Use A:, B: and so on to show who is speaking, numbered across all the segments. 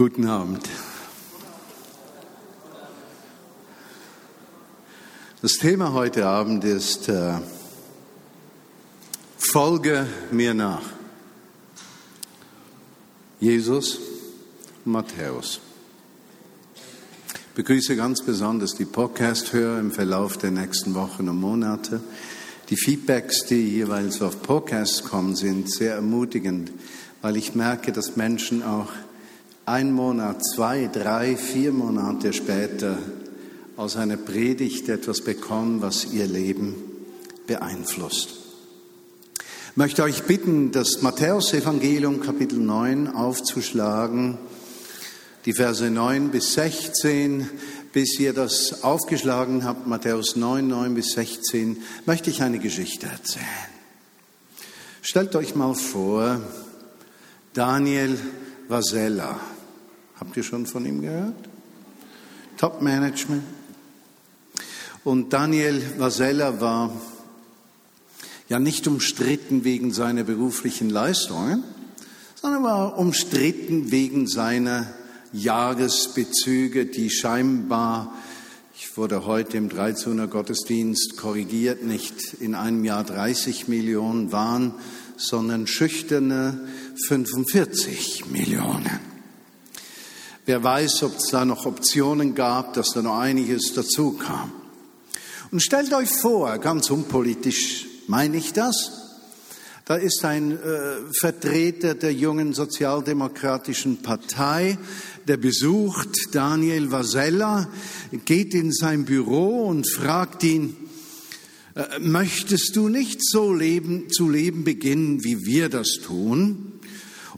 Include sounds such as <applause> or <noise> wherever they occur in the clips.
A: Guten Abend. Das Thema heute Abend ist äh, Folge mir nach. Jesus und Matthäus. Ich begrüße ganz besonders die Podcast-Hörer im Verlauf der nächsten Wochen und Monate. Die Feedbacks, die jeweils auf Podcasts kommen, sind sehr ermutigend, weil ich merke, dass Menschen auch ein Monat, zwei, drei, vier Monate später aus einer Predigt etwas bekommen, was ihr Leben beeinflusst. Ich möchte euch bitten, das Matthäus-Evangelium Kapitel 9 aufzuschlagen, die Verse 9 bis 16. Bis ihr das aufgeschlagen habt, Matthäus 9, 9 bis 16, möchte ich eine Geschichte erzählen. Stellt euch mal vor, Daniel Vasella. Habt ihr schon von ihm gehört? Top Management. Und Daniel Vasella war ja nicht umstritten wegen seiner beruflichen Leistungen, sondern war umstritten wegen seiner Jahresbezüge, die scheinbar, ich wurde heute im 13er Gottesdienst korrigiert, nicht in einem Jahr 30 Millionen waren, sondern schüchterne 45 Millionen. Wer weiß, ob es da noch Optionen gab, dass da noch einiges dazu kam. Und stellt euch vor, ganz unpolitisch meine ich das, da ist ein äh, Vertreter der jungen sozialdemokratischen Partei, der besucht Daniel Vasella, geht in sein Büro und fragt ihn, äh, möchtest du nicht so leben, zu leben beginnen, wie wir das tun?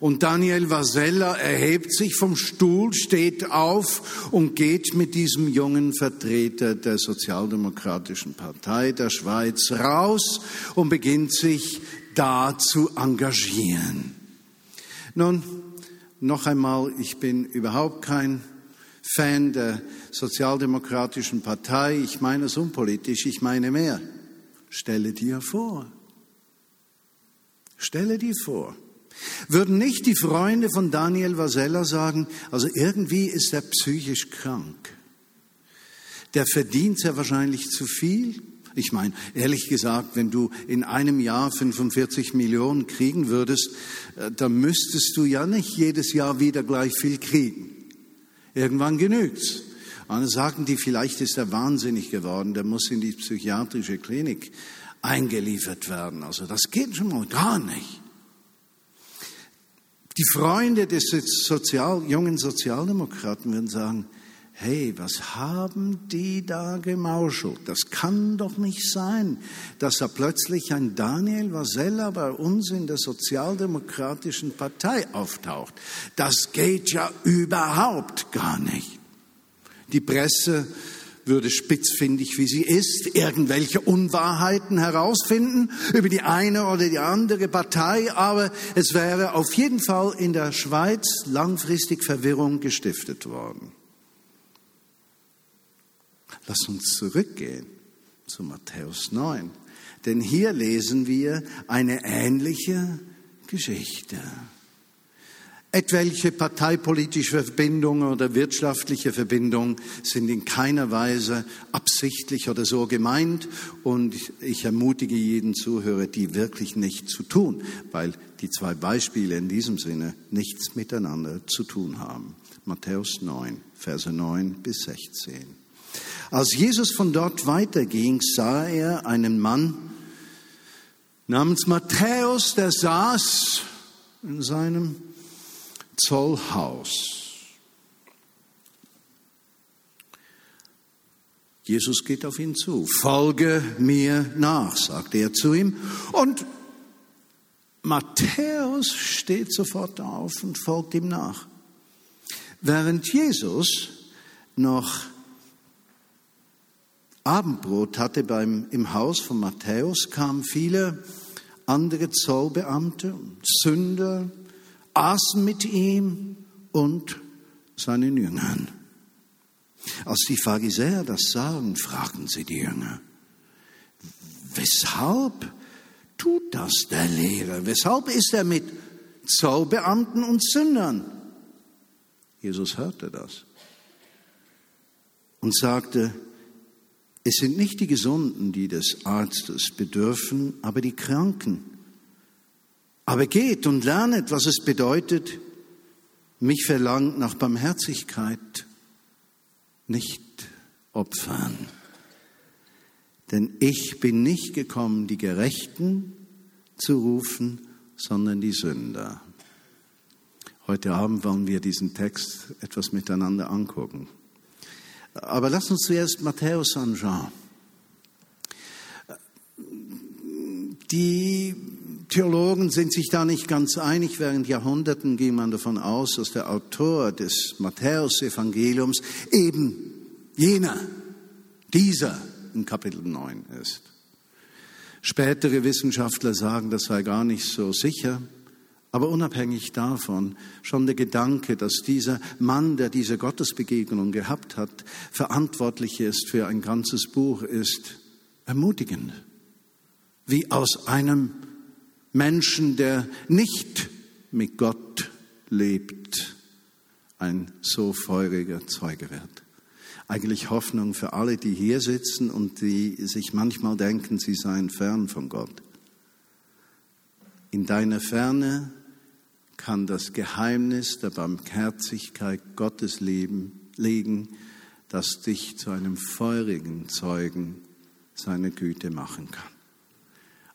A: Und Daniel Vasella erhebt sich vom Stuhl, steht auf und geht mit diesem jungen Vertreter der Sozialdemokratischen Partei der Schweiz raus und beginnt sich da zu engagieren. Nun, noch einmal, ich bin überhaupt kein Fan der Sozialdemokratischen Partei. Ich meine es unpolitisch, ich meine mehr. Stelle dir vor. Stelle dir vor. Würden nicht die Freunde von Daniel Vasella sagen, also irgendwie ist er psychisch krank. Der verdient sehr wahrscheinlich zu viel. Ich meine, ehrlich gesagt, wenn du in einem Jahr 45 Millionen kriegen würdest, äh, dann müsstest du ja nicht jedes Jahr wieder gleich viel kriegen. Irgendwann genügt's. Dann sagen die, vielleicht ist er wahnsinnig geworden, der muss in die psychiatrische Klinik eingeliefert werden. Also das geht schon mal gar nicht. Die Freunde des Sozial, jungen Sozialdemokraten würden sagen, hey, was haben die da gemauschelt? Das kann doch nicht sein, dass da plötzlich ein Daniel Vasella bei uns in der Sozialdemokratischen Partei auftaucht. Das geht ja überhaupt gar nicht. Die Presse würde spitzfindig wie sie ist, irgendwelche Unwahrheiten herausfinden über die eine oder die andere Partei, aber es wäre auf jeden Fall in der Schweiz langfristig Verwirrung gestiftet worden. Lass uns zurückgehen zu Matthäus 9, denn hier lesen wir eine ähnliche Geschichte. Etwelche parteipolitische Verbindungen oder wirtschaftliche Verbindungen sind in keiner Weise absichtlich oder so gemeint und ich ermutige jeden Zuhörer, die wirklich nicht zu tun, weil die zwei Beispiele in diesem Sinne nichts miteinander zu tun haben. Matthäus 9, Verse 9 bis 16. Als Jesus von dort weiterging, sah er einen Mann namens Matthäus, der saß in seinem Zollhaus. Jesus geht auf ihn zu. Folge mir nach, sagte er zu ihm. Und Matthäus steht sofort auf und folgt ihm nach. Während Jesus noch Abendbrot hatte beim, im Haus von Matthäus, kamen viele andere Zollbeamte, Sünder, aßen mit ihm und seinen Jüngern. Als die Pharisäer das sahen, fragten sie die Jünger, weshalb tut das der Lehrer? Weshalb ist er mit Zollbeamten und Sündern? Jesus hörte das und sagte, es sind nicht die Gesunden, die des Arztes bedürfen, aber die Kranken. Aber geht und lernet, was es bedeutet, mich verlangt nach Barmherzigkeit, nicht Opfern. Denn ich bin nicht gekommen, die Gerechten zu rufen, sondern die Sünder. Heute Abend wollen wir diesen Text etwas miteinander angucken. Aber lass uns zuerst Matthäus anschauen. Die Theologen sind sich da nicht ganz einig. Während Jahrhunderten ging man davon aus, dass der Autor des Matthäus-Evangeliums eben jener, dieser in Kapitel 9 ist. Spätere Wissenschaftler sagen, das sei gar nicht so sicher. Aber unabhängig davon, schon der Gedanke, dass dieser Mann, der diese Gottesbegegnung gehabt hat, verantwortlich ist für ein ganzes Buch, ist ermutigend. Wie aus einem Menschen, der nicht mit Gott lebt, ein so feuriger Zeuge wird. Eigentlich Hoffnung für alle, die hier sitzen und die sich manchmal denken, sie seien fern von Gott. In deiner Ferne kann das Geheimnis der Barmherzigkeit Gottes leben, legen, das dich zu einem feurigen Zeugen seiner Güte machen kann.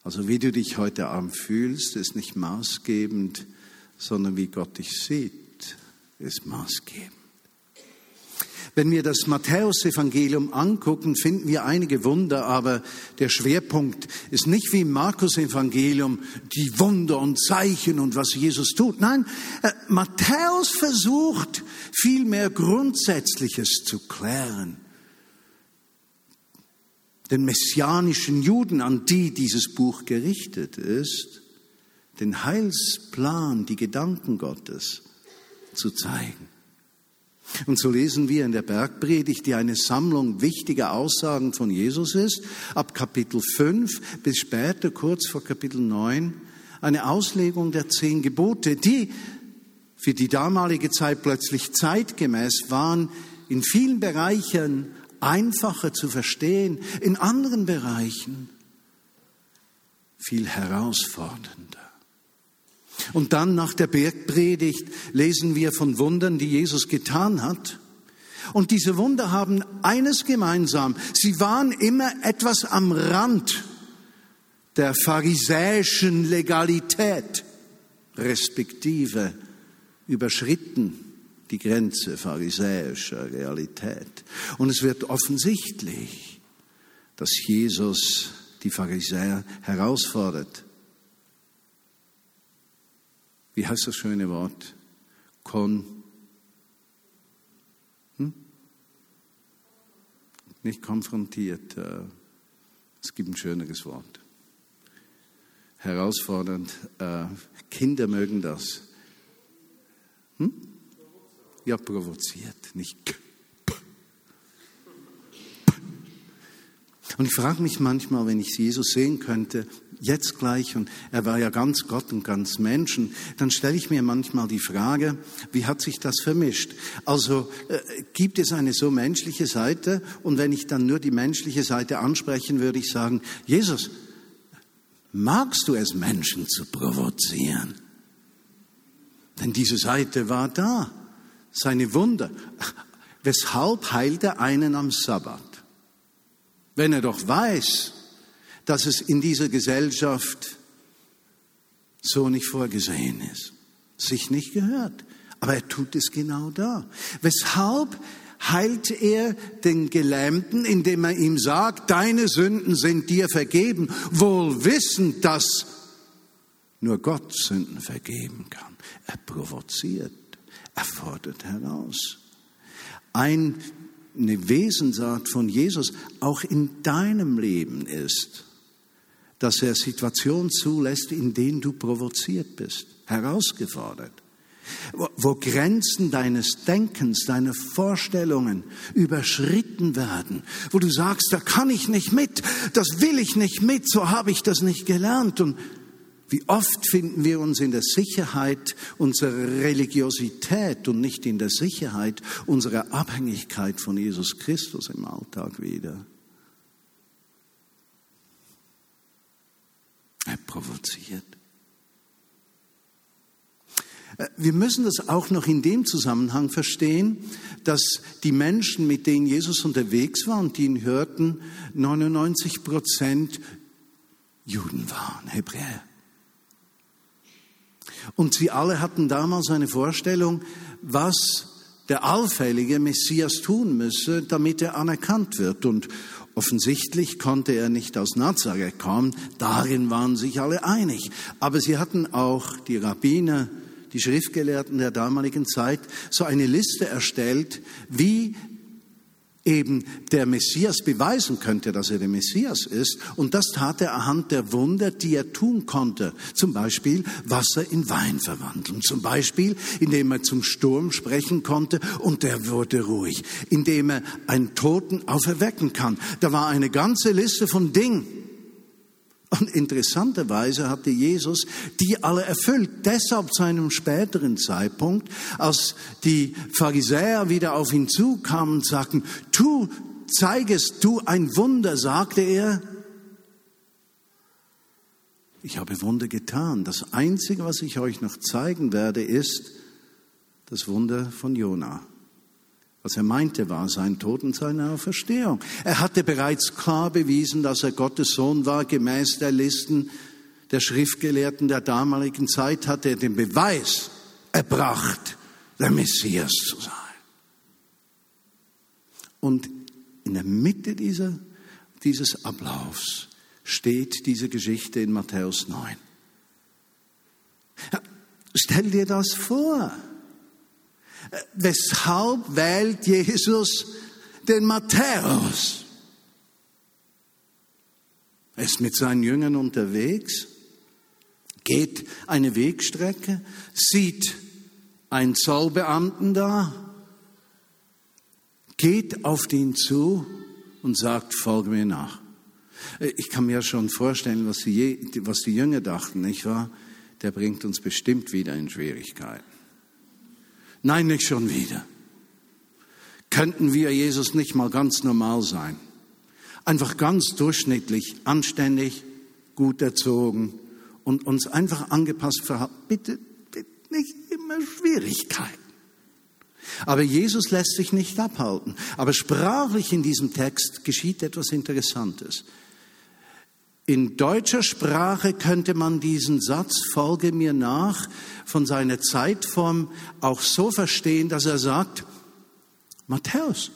A: Also wie du dich heute Abend fühlst, ist nicht maßgebend, sondern wie Gott dich sieht, ist maßgebend. Wenn wir das Matthäusevangelium angucken, finden wir einige Wunder, aber der Schwerpunkt ist nicht wie im Markus-Evangelium die Wunder und Zeichen und was Jesus tut. Nein, äh, Matthäus versucht vielmehr Grundsätzliches zu klären. Den messianischen Juden, an die dieses Buch gerichtet ist, den Heilsplan, die Gedanken Gottes zu zeigen. Und so lesen wir in der Bergpredigt, die eine Sammlung wichtiger Aussagen von Jesus ist, ab Kapitel 5 bis später, kurz vor Kapitel 9, eine Auslegung der zehn Gebote, die für die damalige Zeit plötzlich zeitgemäß waren, in vielen Bereichen einfacher zu verstehen, in anderen Bereichen viel herausfordernder. Und dann nach der Bergpredigt lesen wir von Wundern, die Jesus getan hat. Und diese Wunder haben eines gemeinsam. Sie waren immer etwas am Rand der pharisäischen Legalität, respektive überschritten die Grenze pharisäischer Realität. Und es wird offensichtlich, dass Jesus die Pharisäer herausfordert wie heißt das schöne Wort? Kon. Hm? Nicht konfrontiert. Äh, es gibt ein schöneres Wort. Herausfordernd. Äh, Kinder mögen das. Hm? Ja, provoziert, nicht. Und ich frage mich manchmal, wenn ich Jesus sehen könnte, jetzt gleich, und er war ja ganz Gott und ganz Menschen, dann stelle ich mir manchmal die Frage, wie hat sich das vermischt? Also äh, gibt es eine so menschliche Seite? Und wenn ich dann nur die menschliche Seite ansprechen, würde ich sagen, Jesus, magst du es, Menschen zu provozieren? Denn diese Seite war da, seine Wunder. Weshalb heilt er einen am Sabbat? Wenn er doch weiß, dass es in dieser Gesellschaft so nicht vorgesehen ist, sich nicht gehört. Aber er tut es genau da. Weshalb heilt er den Gelähmten, indem er ihm sagt, deine Sünden sind dir vergeben, wohl wissend, dass nur Gott Sünden vergeben kann. Er provoziert, er fordert heraus. Ein, eine Wesensart von Jesus auch in deinem Leben ist, dass er Situationen zulässt, in denen du provoziert bist, herausgefordert, wo Grenzen deines Denkens, deiner Vorstellungen überschritten werden, wo du sagst, da kann ich nicht mit, das will ich nicht mit, so habe ich das nicht gelernt und, Wie oft finden wir uns in der Sicherheit unserer Religiosität und nicht in der Sicherheit unserer Abhängigkeit von Jesus Christus im Alltag wieder? Er provoziert. Wir müssen das auch noch in dem Zusammenhang verstehen, dass die Menschen, mit denen Jesus unterwegs war und die ihn hörten, 99 Prozent Juden waren, Hebräer. Und sie alle hatten damals eine Vorstellung, was der allfällige Messias tun müsse, damit er anerkannt wird. Und offensichtlich konnte er nicht aus Nazareth kommen, darin waren sich alle einig. Aber sie hatten auch die Rabbiner, die Schriftgelehrten der damaligen Zeit so eine Liste erstellt, wie eben der Messias beweisen könnte, dass er der Messias ist. Und das tat er anhand der Wunder, die er tun konnte. Zum Beispiel Wasser in Wein verwandeln. Zum Beispiel, indem er zum Sturm sprechen konnte und der wurde ruhig. Indem er einen Toten auferwecken kann. Da war eine ganze Liste von Dingen. Und interessanterweise hatte Jesus die alle erfüllt. Deshalb zu einem späteren Zeitpunkt, als die Pharisäer wieder auf ihn zukamen und sagten, tu, zeigest du ein Wunder, sagte er, ich habe Wunder getan. Das Einzige, was ich euch noch zeigen werde, ist das Wunder von Jona. Was er meinte, war sein Tod und seine Auferstehung. Er hatte bereits klar bewiesen, dass er Gottes Sohn war, gemäß der Listen der Schriftgelehrten der damaligen Zeit hatte er den Beweis erbracht, der Messias zu sein. Und in der Mitte dieser, dieses Ablaufs steht diese Geschichte in Matthäus 9. Ja, stell dir das vor. Weshalb wählt Jesus den Matthäus? Er ist mit seinen Jüngern unterwegs, geht eine Wegstrecke, sieht einen Zollbeamten da, geht auf den zu und sagt, folge mir nach. Ich kann mir schon vorstellen, was die, was die Jünger dachten, nicht wahr? Der bringt uns bestimmt wieder in Schwierigkeiten. Nein, nicht schon wieder. Könnten wir Jesus nicht mal ganz normal sein? Einfach ganz durchschnittlich, anständig, gut erzogen und uns einfach angepasst verhalten. Bitte, bitte nicht immer Schwierigkeiten. Aber Jesus lässt sich nicht abhalten. Aber sprachlich in diesem Text geschieht etwas Interessantes. In deutscher Sprache könnte man diesen Satz, folge mir nach, von seiner Zeitform auch so verstehen, dass er sagt, Matthäus,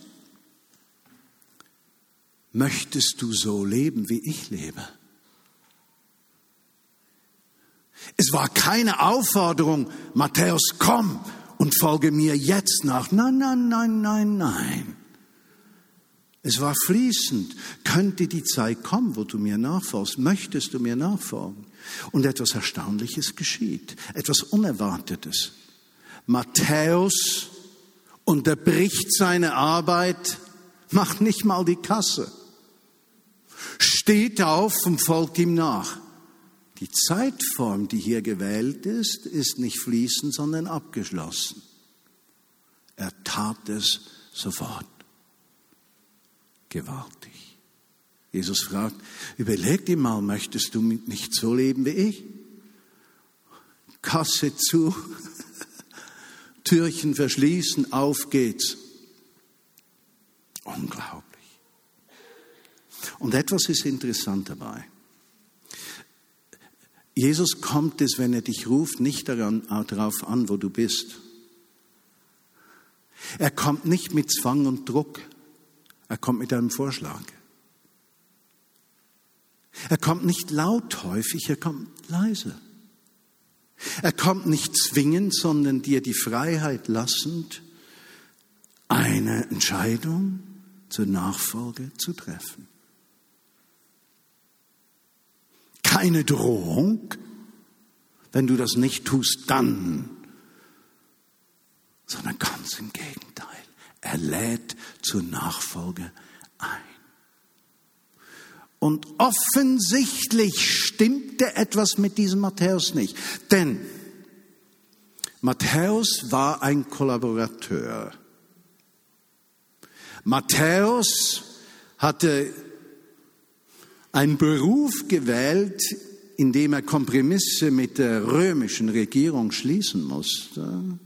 A: möchtest du so leben, wie ich lebe? Es war keine Aufforderung, Matthäus, komm und folge mir jetzt nach. Nein, nein, nein, nein, nein. Es war fließend. Könnte die Zeit kommen, wo du mir nachfolgst? Möchtest du mir nachfolgen? Und etwas Erstaunliches geschieht, etwas Unerwartetes. Matthäus unterbricht seine Arbeit, macht nicht mal die Kasse, steht auf und folgt ihm nach. Die Zeitform, die hier gewählt ist, ist nicht fließend, sondern abgeschlossen. Er tat es sofort gewaltig. Jesus fragt, überleg dir mal, möchtest du nicht so leben wie ich? Kasse zu, <laughs> Türchen verschließen, auf geht's. Unglaublich. Und etwas ist interessant dabei. Jesus kommt es, wenn er dich ruft, nicht daran, darauf an, wo du bist. Er kommt nicht mit Zwang und Druck. Er kommt mit einem Vorschlag. Er kommt nicht laut häufig, er kommt leise. Er kommt nicht zwingend, sondern dir die Freiheit lassend, eine Entscheidung zur Nachfolge zu treffen. Keine Drohung, wenn du das nicht tust, dann, sondern ganz im Gegenteil. Er lädt zur Nachfolge ein. Und offensichtlich stimmte etwas mit diesem Matthäus nicht. Denn Matthäus war ein Kollaborateur. Matthäus hatte einen Beruf gewählt, in dem er Kompromisse mit der römischen Regierung schließen musste.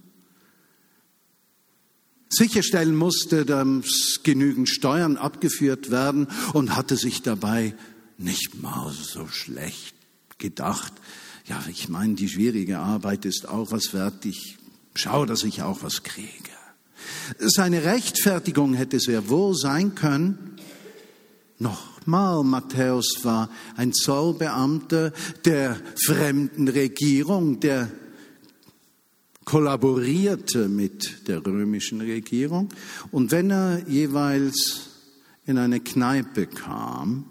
A: Sicherstellen musste, dass genügend Steuern abgeführt werden und hatte sich dabei nicht mal so schlecht gedacht, ja, ich meine, die schwierige Arbeit ist auch was wert. Ich schaue, dass ich auch was kriege. Seine Rechtfertigung hätte sehr wohl sein können. Nochmal, Matthäus war ein Zollbeamter der fremden Regierung, der kollaborierte mit der römischen Regierung. Und wenn er jeweils in eine Kneipe kam,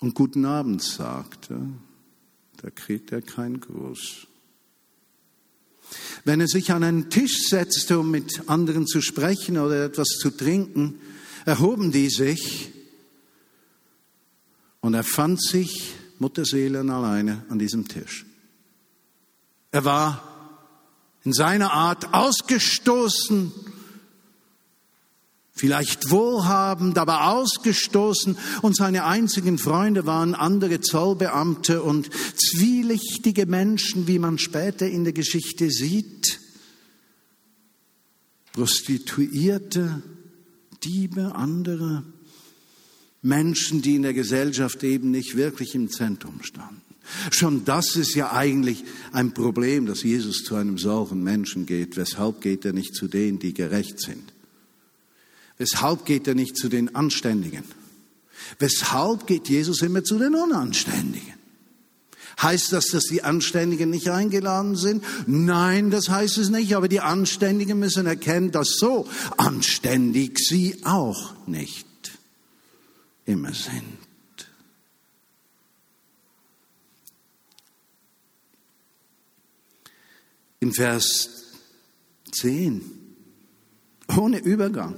A: und guten Abend sagte, da kriegt er keinen Gruß. Wenn er sich an einen Tisch setzte, um mit anderen zu sprechen oder etwas zu trinken, erhoben die sich und er fand sich Mutterseelen alleine an diesem Tisch. Er war in seiner Art ausgestoßen vielleicht wohlhabend, aber ausgestoßen und seine einzigen Freunde waren andere Zollbeamte und zwielichtige Menschen, wie man später in der Geschichte sieht, Prostituierte, Diebe, andere Menschen, die in der Gesellschaft eben nicht wirklich im Zentrum standen. Schon das ist ja eigentlich ein Problem, dass Jesus zu einem solchen Menschen geht. Weshalb geht er nicht zu denen, die gerecht sind? Weshalb geht er nicht zu den Anständigen? Weshalb geht Jesus immer zu den Unanständigen? Heißt das, dass die Anständigen nicht eingeladen sind? Nein, das heißt es nicht, aber die Anständigen müssen erkennen, dass so anständig sie auch nicht immer sind. In Vers 10, ohne Übergang,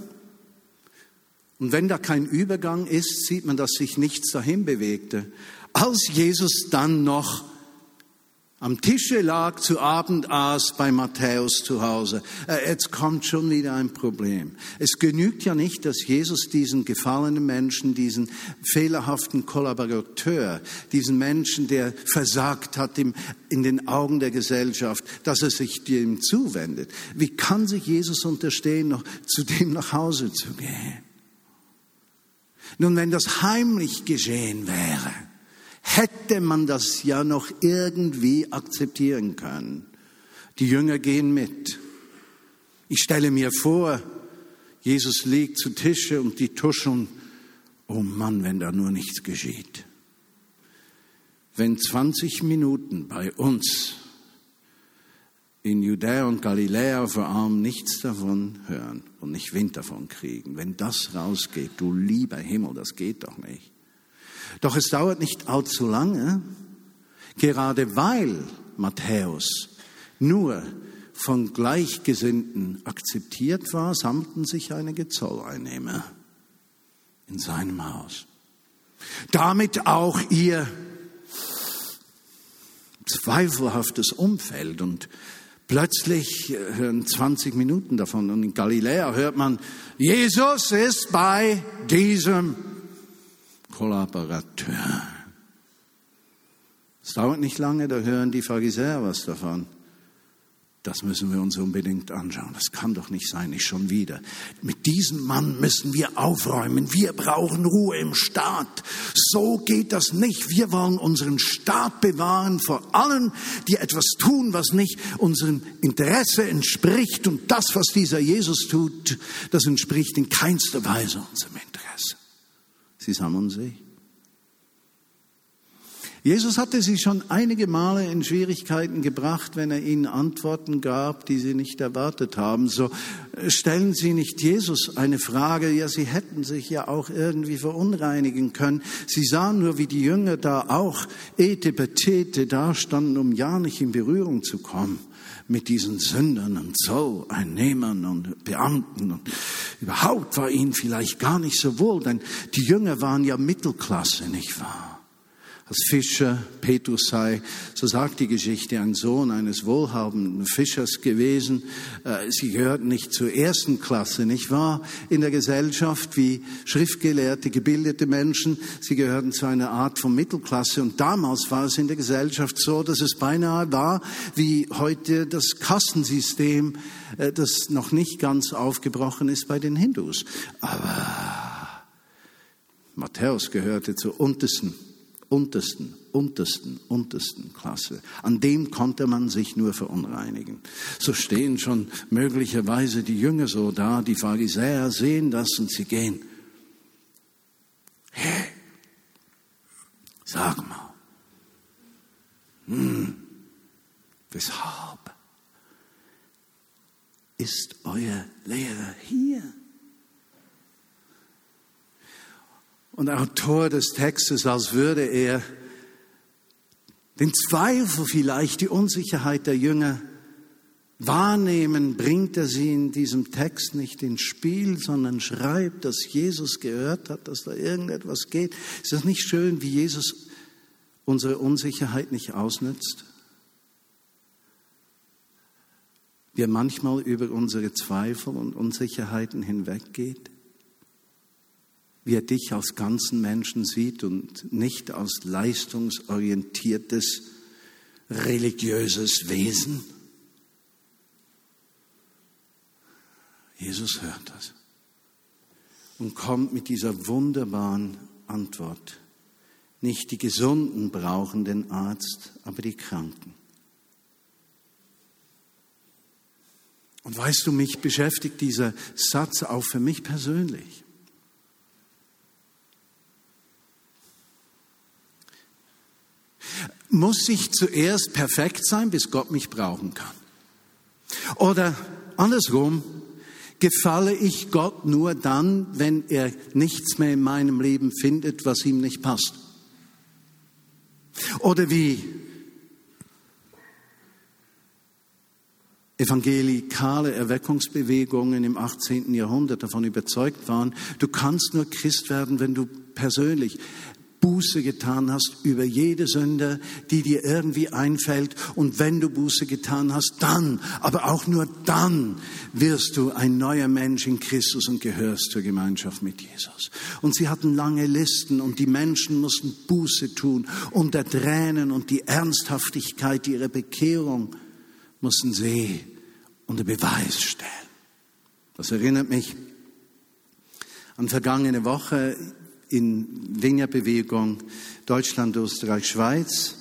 A: und wenn da kein Übergang ist, sieht man, dass sich nichts dahin bewegte. Als Jesus dann noch am Tische lag, zu Abend aß bei Matthäus zu Hause. Äh, jetzt kommt schon wieder ein Problem. Es genügt ja nicht, dass Jesus diesen gefallenen Menschen, diesen fehlerhaften Kollaborateur, diesen Menschen, der versagt hat in den Augen der Gesellschaft, dass er sich dem zuwendet. Wie kann sich Jesus unterstehen, noch zu dem nach Hause zu gehen? Nun, wenn das heimlich geschehen wäre, hätte man das ja noch irgendwie akzeptieren können. Die Jünger gehen mit. Ich stelle mir vor, Jesus liegt zu Tische und die tuscheln, oh Mann, wenn da nur nichts geschieht. Wenn 20 Minuten bei uns in Judäa und Galiläa vor allem nichts davon hören und nicht Wind davon kriegen. Wenn das rausgeht, du lieber Himmel, das geht doch nicht. Doch es dauert nicht allzu lange, gerade weil Matthäus nur von Gleichgesinnten akzeptiert war, sammelten sich einige Zolleinnehmer in seinem Haus. Damit auch ihr zweifelhaftes Umfeld und Plötzlich hören 20 Minuten davon und in Galiläa hört man, Jesus ist bei diesem Kollaborateur. Es dauert nicht lange, da hören die Pharisäer was davon. Das müssen wir uns unbedingt anschauen. Das kann doch nicht sein, nicht schon wieder. Mit diesem Mann müssen wir aufräumen. Wir brauchen Ruhe im Staat. So geht das nicht. Wir wollen unseren Staat bewahren vor allen, die etwas tun, was nicht unserem Interesse entspricht. Und das, was dieser Jesus tut, das entspricht in keinster Weise unserem Interesse. Sie sammeln sich. Jesus hatte sie schon einige Male in Schwierigkeiten gebracht, wenn er ihnen Antworten gab, die sie nicht erwartet haben. So äh, stellen Sie nicht Jesus eine Frage, ja, Sie hätten sich ja auch irgendwie verunreinigen können. Sie sahen nur, wie die Jünger da auch etepetete dastanden, um ja nicht in Berührung zu kommen mit diesen Sündern und Zolleinnehmern und Beamten. Und überhaupt war ihnen vielleicht gar nicht so wohl, denn die Jünger waren ja Mittelklasse, nicht wahr? Als Fischer Petrus sei, so sagt die Geschichte, ein Sohn eines wohlhabenden Fischers gewesen. Äh, sie gehörten nicht zur ersten Klasse, nicht wahr, in der Gesellschaft wie schriftgelehrte, gebildete Menschen. Sie gehörten zu einer Art von Mittelklasse. Und damals war es in der Gesellschaft so, dass es beinahe war wie heute das Kassensystem, äh, das noch nicht ganz aufgebrochen ist bei den Hindus. Aber Matthäus gehörte zur untersten untersten, untersten, untersten Klasse. An dem konnte man sich nur verunreinigen. So stehen schon möglicherweise die Jünger so da, die Pharisäer sehen das und sie gehen. Hey, sag mal, hm, weshalb ist euer Lehrer hier? Und Autor des Textes, als würde er den Zweifel vielleicht, die Unsicherheit der Jünger wahrnehmen, bringt er sie in diesem Text nicht ins Spiel, sondern schreibt, dass Jesus gehört hat, dass da irgendetwas geht. Ist das nicht schön, wie Jesus unsere Unsicherheit nicht ausnützt? Wie manchmal über unsere Zweifel und Unsicherheiten hinweggeht? Wie er dich als ganzen Menschen sieht und nicht als leistungsorientiertes, religiöses Wesen. Jesus hört das und kommt mit dieser wunderbaren Antwort. Nicht die Gesunden brauchen den Arzt, aber die Kranken. Und weißt du, mich beschäftigt dieser Satz auch für mich persönlich. Muss ich zuerst perfekt sein, bis Gott mich brauchen kann? Oder andersrum, gefalle ich Gott nur dann, wenn er nichts mehr in meinem Leben findet, was ihm nicht passt? Oder wie evangelikale Erweckungsbewegungen im 18. Jahrhundert davon überzeugt waren, du kannst nur Christ werden, wenn du persönlich Buße getan hast über jede Sünde, die dir irgendwie einfällt. Und wenn du Buße getan hast, dann, aber auch nur dann wirst du ein neuer Mensch in Christus und gehörst zur Gemeinschaft mit Jesus. Und sie hatten lange Listen und die Menschen mussten Buße tun. Unter Tränen und die Ernsthaftigkeit ihrer Bekehrung mussten sie unter Beweis stellen. Das erinnert mich an vergangene Woche in Vineyard-Bewegung Deutschland, Österreich, Schweiz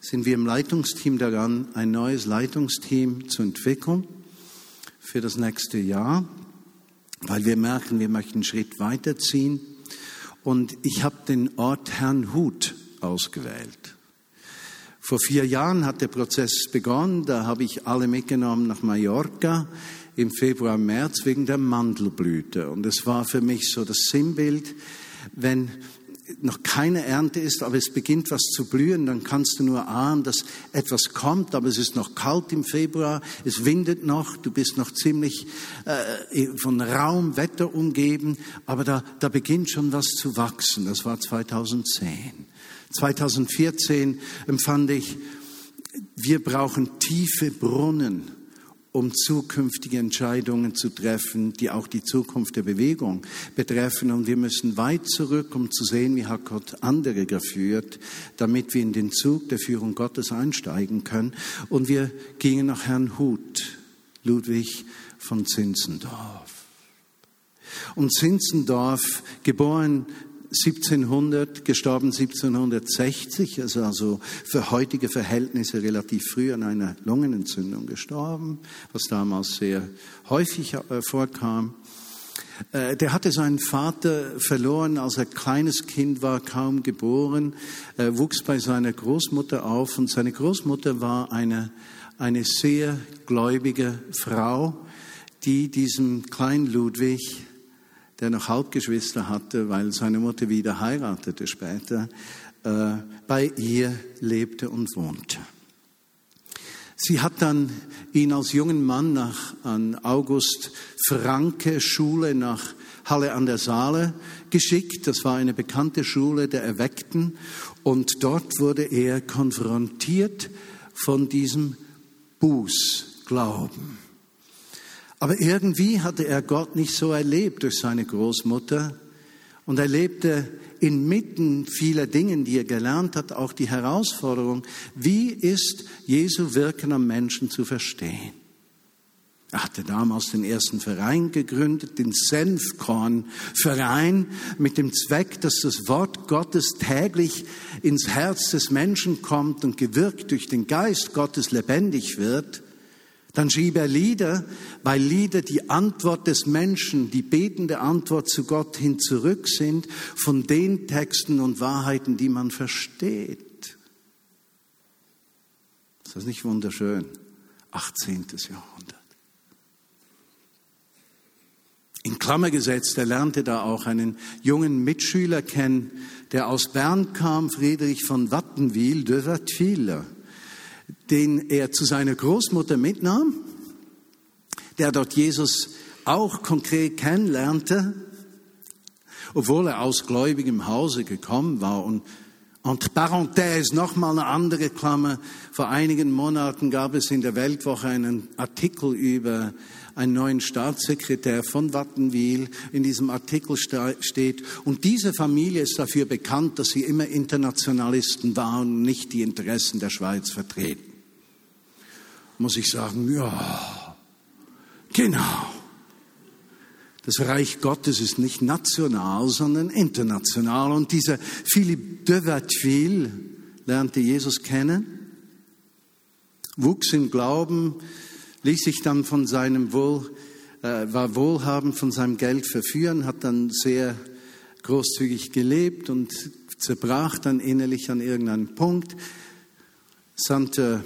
A: sind wir im Leitungsteam daran, ein neues Leitungsteam zu entwickeln für das nächste Jahr, weil wir merken, wir möchten einen Schritt weiterziehen. Und ich habe den Ort Herrnhut ausgewählt. Vor vier Jahren hat der Prozess begonnen. Da habe ich alle mitgenommen nach Mallorca im Februar, März wegen der Mandelblüte. Und es war für mich so das Sinnbild, wenn noch keine Ernte ist, aber es beginnt was zu blühen, dann kannst du nur ahnen, dass etwas kommt, aber es ist noch kalt im Februar, es windet noch, du bist noch ziemlich äh, von Raum, Wetter umgeben, aber da, da beginnt schon was zu wachsen. Das war 2010. 2014 empfand ich, wir brauchen tiefe Brunnen um zukünftige Entscheidungen zu treffen, die auch die Zukunft der Bewegung betreffen. Und wir müssen weit zurück, um zu sehen, wie hat Gott andere geführt, damit wir in den Zug der Führung Gottes einsteigen können. Und wir gingen nach Herrn Huth, Ludwig von Zinzendorf. Und Zinzendorf, geboren 1700, gestorben 1760, ist also für heutige Verhältnisse relativ früh an einer Lungenentzündung gestorben, was damals sehr häufig äh, vorkam. Äh, der hatte seinen Vater verloren, als er kleines Kind war, kaum geboren, er wuchs bei seiner Großmutter auf und seine Großmutter war eine, eine sehr gläubige Frau, die diesem kleinen Ludwig, der noch Halbgeschwister hatte, weil seine Mutter wieder heiratete später, äh, bei ihr lebte und wohnte. Sie hat dann ihn als jungen Mann nach an August Franke Schule nach Halle an der Saale geschickt. Das war eine bekannte Schule der Erweckten. Und dort wurde er konfrontiert von diesem Bußglauben. Aber irgendwie hatte er Gott nicht so erlebt durch seine Großmutter. Und er lebte inmitten vieler Dingen, die er gelernt hat, auch die Herausforderung, wie ist Jesu Wirken am Menschen zu verstehen? Er hatte damals den ersten Verein gegründet, den Senfkornverein, mit dem Zweck, dass das Wort Gottes täglich ins Herz des Menschen kommt und gewirkt durch den Geist Gottes lebendig wird. Dann schrieb er Lieder, weil Lieder die Antwort des Menschen, die betende Antwort zu Gott hin zurück sind von den Texten und Wahrheiten, die man versteht. Ist das nicht wunderschön? 18. Jahrhundert. In Klammer gesetzt, er lernte da auch einen jungen Mitschüler kennen, der aus Bern kam, Friedrich von Wattenwil, de Wattwiller den er zu seiner Großmutter mitnahm, der dort Jesus auch konkret kennenlernte, obwohl er aus gläubigem Hause gekommen war. Und entre parenthèse, nochmal eine andere Klammer. Vor einigen Monaten gab es in der Weltwoche einen Artikel über einen neuen Staatssekretär von Wattenwil. In diesem Artikel steht, und diese Familie ist dafür bekannt, dass sie immer Internationalisten waren und nicht die Interessen der Schweiz vertreten muss ich sagen, ja, genau. Das Reich Gottes ist nicht national, sondern international. Und dieser Philippe de Watteville lernte Jesus kennen, wuchs im Glauben, ließ sich dann von seinem Wohl, äh, war wohlhabend von seinem Geld verführen, hat dann sehr großzügig gelebt und zerbrach dann innerlich an irgendeinem Punkt, sandte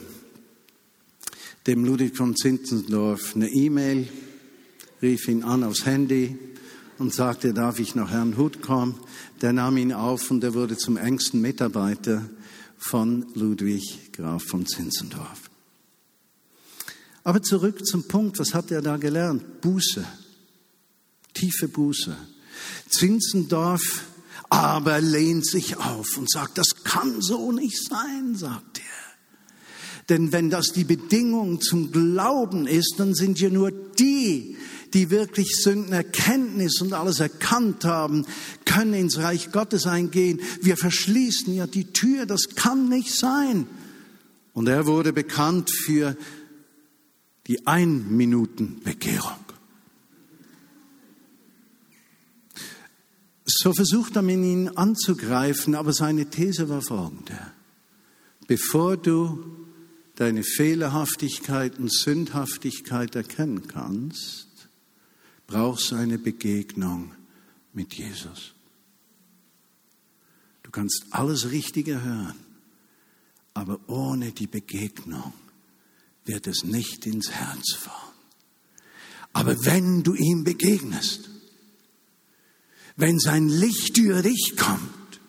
A: dem Ludwig von Zinzendorf eine E-Mail, rief ihn an aufs Handy und sagte, darf ich nach Herrn Huth kommen? Der nahm ihn auf und er wurde zum engsten Mitarbeiter von Ludwig Graf von Zinzendorf. Aber zurück zum Punkt, was hat er da gelernt? Buße, tiefe Buße. Zinzendorf aber lehnt sich auf und sagt, das kann so nicht sein, sagt. Denn wenn das die Bedingung zum Glauben ist, dann sind ja nur die, die wirklich Sündenerkenntnis und alles erkannt haben, können ins Reich Gottes eingehen. Wir verschließen ja die Tür, das kann nicht sein. Und er wurde bekannt für die Ein-Minuten-Bekehrung. So versucht er, ihn anzugreifen, aber seine These war folgende. Bevor du deine Fehlerhaftigkeit und Sündhaftigkeit erkennen kannst, brauchst du eine Begegnung mit Jesus. Du kannst alles Richtige hören, aber ohne die Begegnung wird es nicht ins Herz fahren. Aber wenn du ihm begegnest, wenn sein Licht über dich kommt,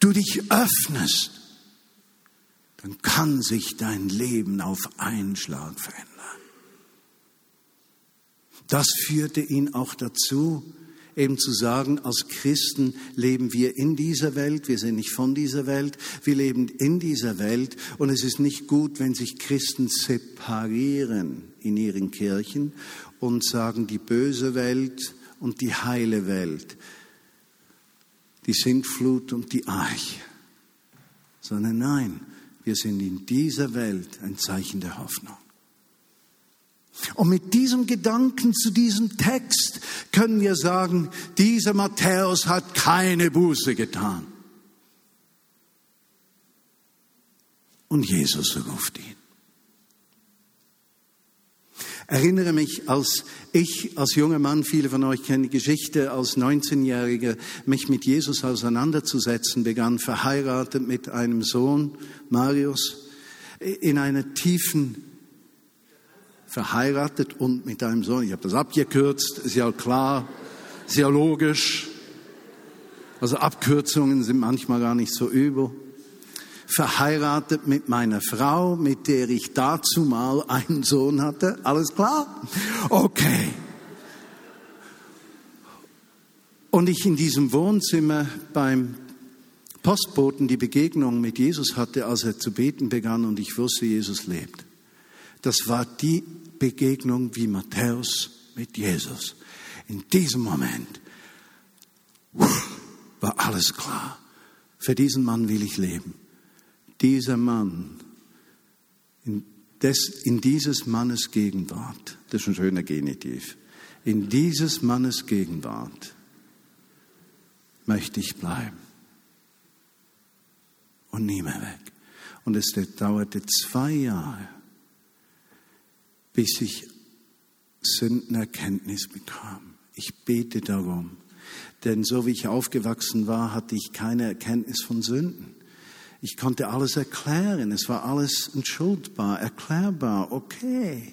A: du dich öffnest dann kann sich dein Leben auf einen Schlag verändern. Das führte ihn auch dazu, eben zu sagen, als Christen leben wir in dieser Welt, wir sind nicht von dieser Welt, wir leben in dieser Welt und es ist nicht gut, wenn sich Christen separieren in ihren Kirchen und sagen, die böse Welt und die heile Welt, die Sintflut und die Arche, sondern nein, wir sind in dieser Welt ein Zeichen der Hoffnung. Und mit diesem Gedanken zu diesem Text können wir sagen, dieser Matthäus hat keine Buße getan. Und Jesus ruft ihn. Erinnere mich, als ich als junger Mann, viele von euch kennen die Geschichte, als 19-Jähriger mich mit Jesus auseinanderzusetzen begann, verheiratet mit einem Sohn, Marius, in einer tiefen verheiratet und mit einem Sohn. Ich habe das abgekürzt, ist ja klar, ist ja logisch. Also Abkürzungen sind manchmal gar nicht so übel. Verheiratet mit meiner Frau, mit der ich dazu mal einen Sohn hatte. Alles klar? Okay. Und ich in diesem Wohnzimmer beim Postboten die Begegnung mit Jesus hatte, als er zu beten begann und ich wusste, Jesus lebt. Das war die Begegnung wie Matthäus mit Jesus. In diesem Moment war alles klar. Für diesen Mann will ich leben. Dieser Mann, in, des, in dieses Mannes Gegenwart, das ist ein schöner Genitiv, in dieses Mannes Gegenwart möchte ich bleiben und nie mehr weg. Und es dauerte zwei Jahre, bis ich Sündenerkenntnis bekam. Ich bete darum, denn so wie ich aufgewachsen war, hatte ich keine Erkenntnis von Sünden. Ich konnte alles erklären, es war alles entschuldbar, erklärbar, okay.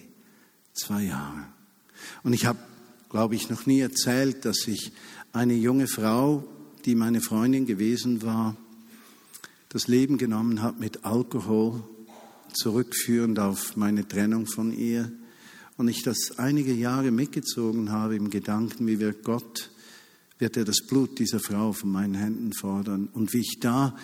A: Zwei Jahre. Und ich habe, glaube ich, noch nie erzählt, dass ich eine junge Frau, die meine Freundin gewesen war, das Leben genommen hat mit Alkohol zurückführend auf meine Trennung von ihr. Und ich das einige Jahre mitgezogen habe im Gedanken, wie wird Gott, wird er das Blut dieser Frau von meinen Händen fordern. Und wie ich da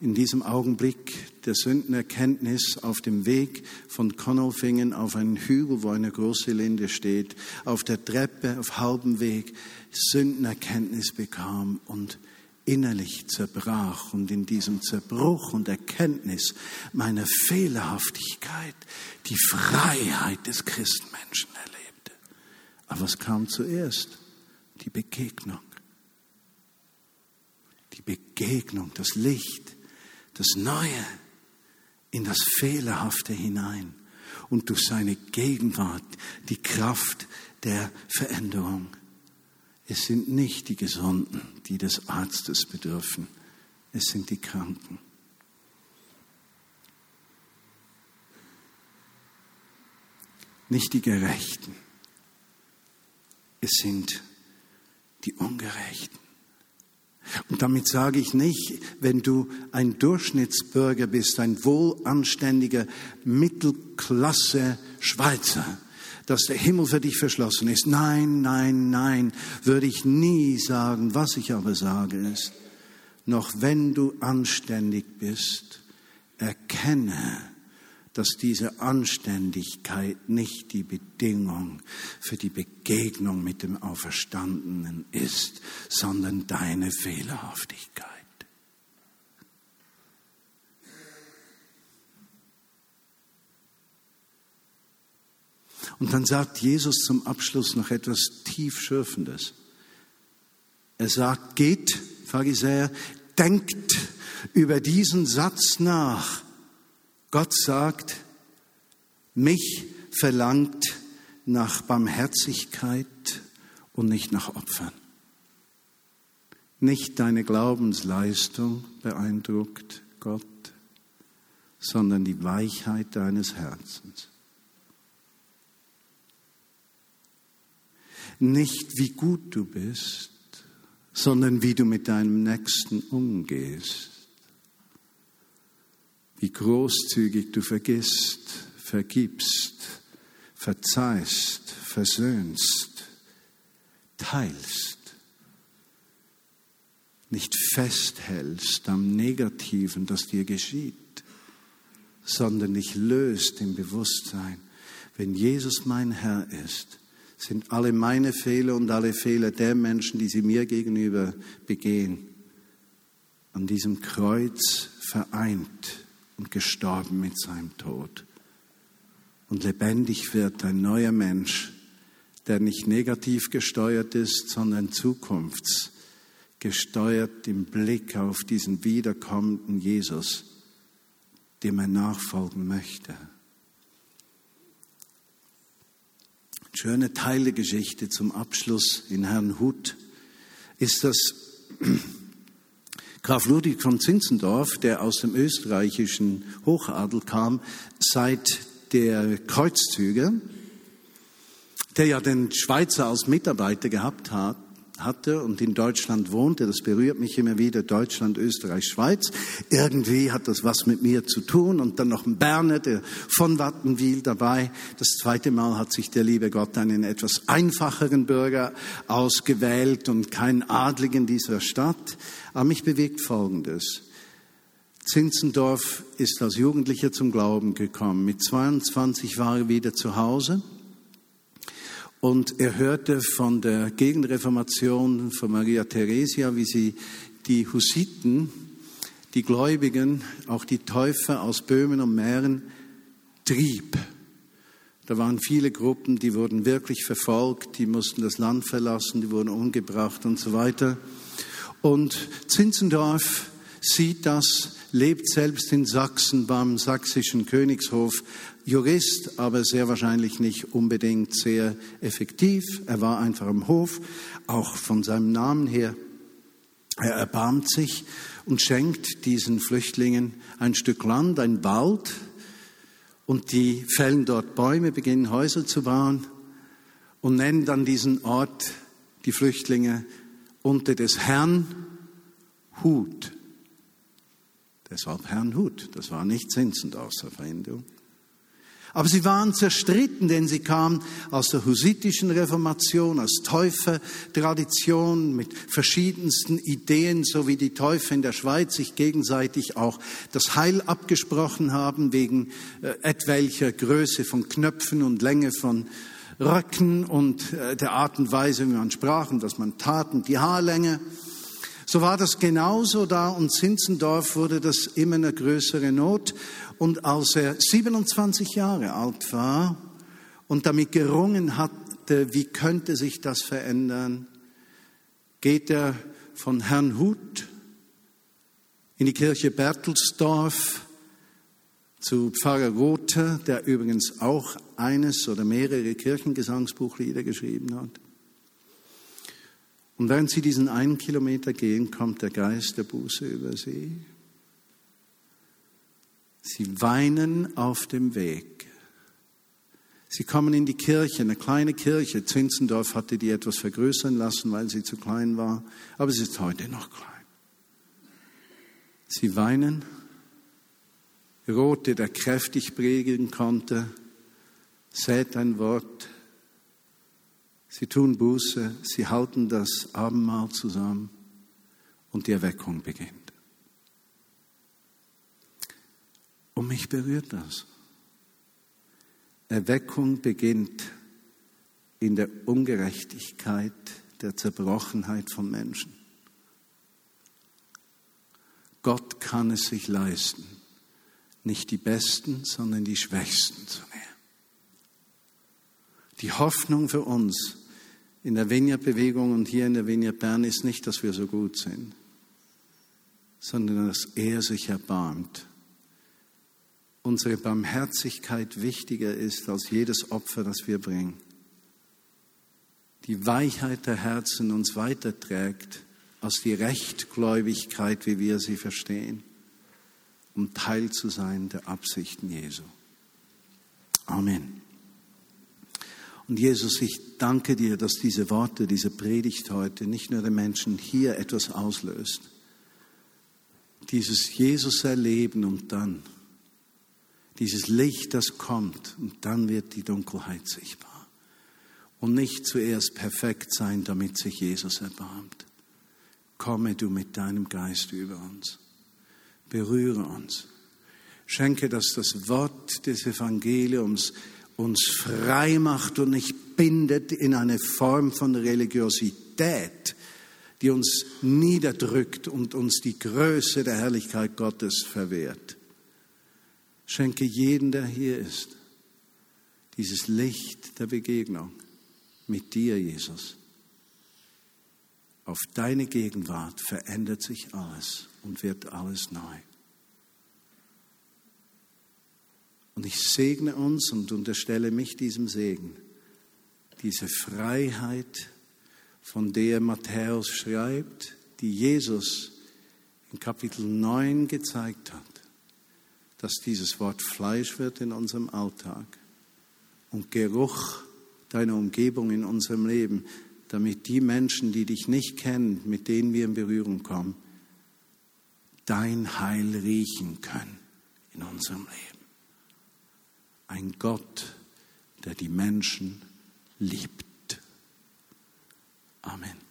A: in diesem Augenblick der Sündenerkenntnis auf dem Weg von Konolfingen auf einen Hügel, wo eine große Linde steht, auf der Treppe, auf halbem Weg Sündenerkenntnis bekam und innerlich zerbrach und in diesem Zerbruch und Erkenntnis meiner Fehlerhaftigkeit die Freiheit des Christenmenschen erlebte. Aber was kam zuerst? Die Begegnung. Die Begegnung, das Licht, das Neue in das Fehlerhafte hinein und durch seine Gegenwart die Kraft der Veränderung. Es sind nicht die Gesunden, die des Arztes bedürfen. Es sind die Kranken. Nicht die Gerechten. Es sind die Ungerechten. Und damit sage ich nicht, wenn du ein Durchschnittsbürger bist, ein wohlanständiger Mittelklasse Schweizer, dass der Himmel für dich verschlossen ist. Nein, nein, nein, würde ich nie sagen. Was ich aber sage ist, noch wenn du anständig bist, erkenne, dass diese Anständigkeit nicht die Bedingung für die Begegnung mit dem Auferstandenen ist, sondern deine Fehlerhaftigkeit. Und dann sagt Jesus zum Abschluss noch etwas tiefschürfendes. Er sagt, geht, Pharisäer, denkt über diesen Satz nach. Gott sagt, mich verlangt nach Barmherzigkeit und nicht nach Opfern. Nicht deine Glaubensleistung beeindruckt Gott, sondern die Weichheit deines Herzens. nicht wie gut du bist, sondern wie du mit deinem Nächsten umgehst. Wie großzügig du vergisst, vergibst, verzeihst, versöhnst, teilst. Nicht festhältst am Negativen, das dir geschieht, sondern dich löst im Bewusstsein, wenn Jesus mein Herr ist, sind alle meine Fehler und alle Fehler der Menschen, die sie mir gegenüber begehen, an diesem Kreuz vereint und gestorben mit seinem Tod. Und lebendig wird ein neuer Mensch, der nicht negativ gesteuert ist, sondern zukunftsgesteuert im Blick auf diesen wiederkommenden Jesus, dem er nachfolgen möchte. schöne Teil der Geschichte zum Abschluss in Herrnhut ist, dass Graf Ludwig von Zinzendorf, der aus dem österreichischen Hochadel kam, seit der Kreuzzüge, der ja den Schweizer als Mitarbeiter gehabt hat, hatte und in Deutschland wohnte, das berührt mich immer wieder, Deutschland, Österreich, Schweiz. Irgendwie hat das was mit mir zu tun und dann noch ein Berner, der von Wattenwil dabei. Das zweite Mal hat sich der liebe Gott einen etwas einfacheren Bürger ausgewählt und keinen Adligen dieser Stadt. Aber mich bewegt Folgendes. Zinzendorf ist als Jugendlicher zum Glauben gekommen. Mit 22 war er wieder zu Hause und er hörte von der Gegenreformation von Maria Theresia, wie sie die Hussiten, die Gläubigen, auch die Täufer aus Böhmen und Mähren trieb. Da waren viele Gruppen, die wurden wirklich verfolgt, die mussten das Land verlassen, die wurden umgebracht und so weiter. Und Zinzendorf sieht das, lebt selbst in Sachsen beim sächsischen Königshof Jurist, aber sehr wahrscheinlich nicht unbedingt sehr effektiv. Er war einfach am Hof, auch von seinem Namen her. Er erbarmt sich und schenkt diesen Flüchtlingen ein Stück Land, ein Wald, und die fällen dort Bäume, beginnen Häuser zu bauen und nennen dann diesen Ort, die Flüchtlinge, unter des Herrn Hut. Deshalb Herrn Hut. Das war nicht Zinzendorfs Erfindung. Aber sie waren zerstritten, denn sie kamen aus der husitischen Reformation, aus Täufertradition mit verschiedensten Ideen, so wie die Täufer in der Schweiz sich gegenseitig auch das Heil abgesprochen haben wegen äh, etwelcher Größe von Knöpfen und Länge von Röcken und äh, der Art und Weise, wie man sprach und was man tat und die Haarlänge. So war das genauso da und Zinzendorf wurde das immer eine größere Not. Und als er 27 Jahre alt war und damit gerungen hatte, wie könnte sich das verändern, geht er von Herrn Huth in die Kirche Bertelsdorf zu Pfarrer Rothe, der übrigens auch eines oder mehrere Kirchengesangsbuchlieder geschrieben hat. Und während sie diesen einen Kilometer gehen, kommt der Geist der Buße über sie. Sie weinen auf dem Weg. Sie kommen in die Kirche, eine kleine Kirche. Zinzendorf hatte die etwas vergrößern lassen, weil sie zu klein war, aber sie ist heute noch klein. Sie weinen. Rote, der kräftig prägen konnte, sät ein Wort, Sie tun Buße, sie halten das Abendmahl zusammen und die Erweckung beginnt. Und mich berührt das. Erweckung beginnt in der Ungerechtigkeit, der Zerbrochenheit von Menschen. Gott kann es sich leisten, nicht die Besten, sondern die Schwächsten zu nehmen. Die Hoffnung für uns in der Vineyard-Bewegung und hier in der Vineyard Bern ist nicht, dass wir so gut sind, sondern dass er sich erbarmt. Unsere Barmherzigkeit wichtiger ist als jedes Opfer, das wir bringen. Die Weichheit der Herzen uns weiterträgt als die Rechtgläubigkeit, wie wir sie verstehen, um Teil zu sein der Absichten Jesu. Amen. Und Jesus, ich danke dir, dass diese Worte, diese Predigt heute nicht nur den Menschen hier etwas auslöst. Dieses Jesus erleben und dann dieses Licht, das kommt und dann wird die Dunkelheit sichtbar. Und nicht zuerst perfekt sein, damit sich Jesus erbarmt. Komme du mit deinem Geist über uns. Berühre uns. Schenke, dass das Wort des Evangeliums uns frei macht und nicht bindet in eine Form von Religiosität, die uns niederdrückt und uns die Größe der Herrlichkeit Gottes verwehrt. Schenke jeden, der hier ist, dieses Licht der Begegnung mit dir, Jesus. Auf deine Gegenwart verändert sich alles und wird alles neu. Und ich segne uns und unterstelle mich diesem Segen, diese Freiheit, von der Matthäus schreibt, die Jesus in Kapitel 9 gezeigt hat, dass dieses Wort Fleisch wird in unserem Alltag und Geruch deiner Umgebung in unserem Leben, damit die Menschen, die dich nicht kennen, mit denen wir in Berührung kommen, dein Heil riechen können in unserem Leben. Ein Gott, der die Menschen liebt. Amen.